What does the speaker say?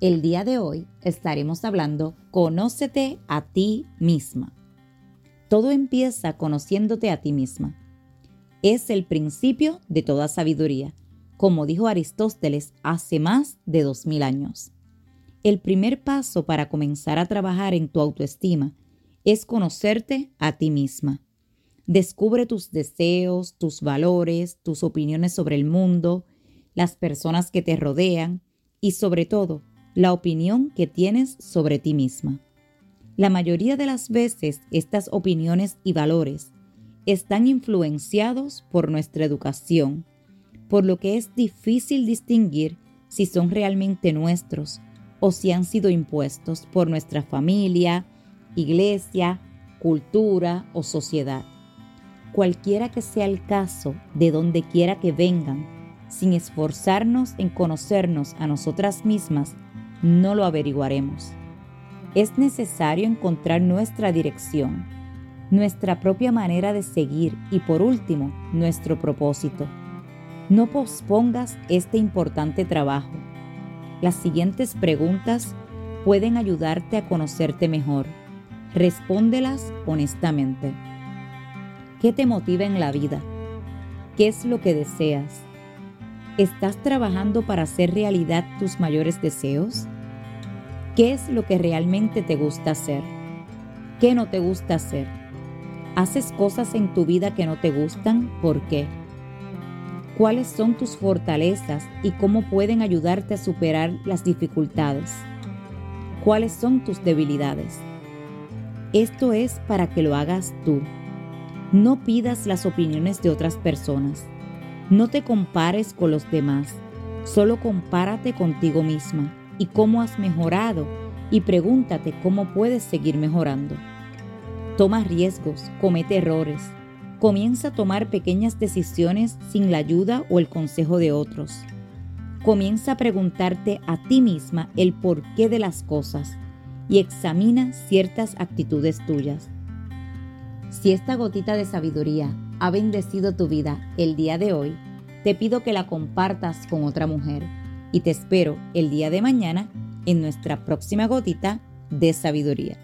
El día de hoy estaremos hablando Conócete a ti misma. Todo empieza conociéndote a ti misma. Es el principio de toda sabiduría, como dijo Aristóteles hace más de dos mil años. El primer paso para comenzar a trabajar en tu autoestima es conocerte a ti misma. Descubre tus deseos, tus valores, tus opiniones sobre el mundo, las personas que te rodean y sobre todo la opinión que tienes sobre ti misma. La mayoría de las veces estas opiniones y valores están influenciados por nuestra educación, por lo que es difícil distinguir si son realmente nuestros o si han sido impuestos por nuestra familia, iglesia, cultura o sociedad. Cualquiera que sea el caso, de donde quiera que vengan, sin esforzarnos en conocernos a nosotras mismas, no lo averiguaremos. Es necesario encontrar nuestra dirección, nuestra propia manera de seguir y por último, nuestro propósito. No pospongas este importante trabajo. Las siguientes preguntas pueden ayudarte a conocerte mejor. Respóndelas honestamente. ¿Qué te motiva en la vida? ¿Qué es lo que deseas? ¿Estás trabajando para hacer realidad tus mayores deseos? ¿Qué es lo que realmente te gusta hacer? ¿Qué no te gusta hacer? ¿Haces cosas en tu vida que no te gustan? ¿Por qué? ¿Cuáles son tus fortalezas y cómo pueden ayudarte a superar las dificultades? ¿Cuáles son tus debilidades? Esto es para que lo hagas tú. No pidas las opiniones de otras personas no te compares con los demás, solo compárate contigo misma y cómo has mejorado y pregúntate cómo puedes seguir mejorando. Toma riesgos, comete errores, comienza a tomar pequeñas decisiones sin la ayuda o el consejo de otros. Comienza a preguntarte a ti misma el porqué de las cosas y examina ciertas actitudes tuyas. Si esta gotita de sabiduría ha bendecido tu vida el día de hoy, te pido que la compartas con otra mujer y te espero el día de mañana en nuestra próxima gotita de sabiduría.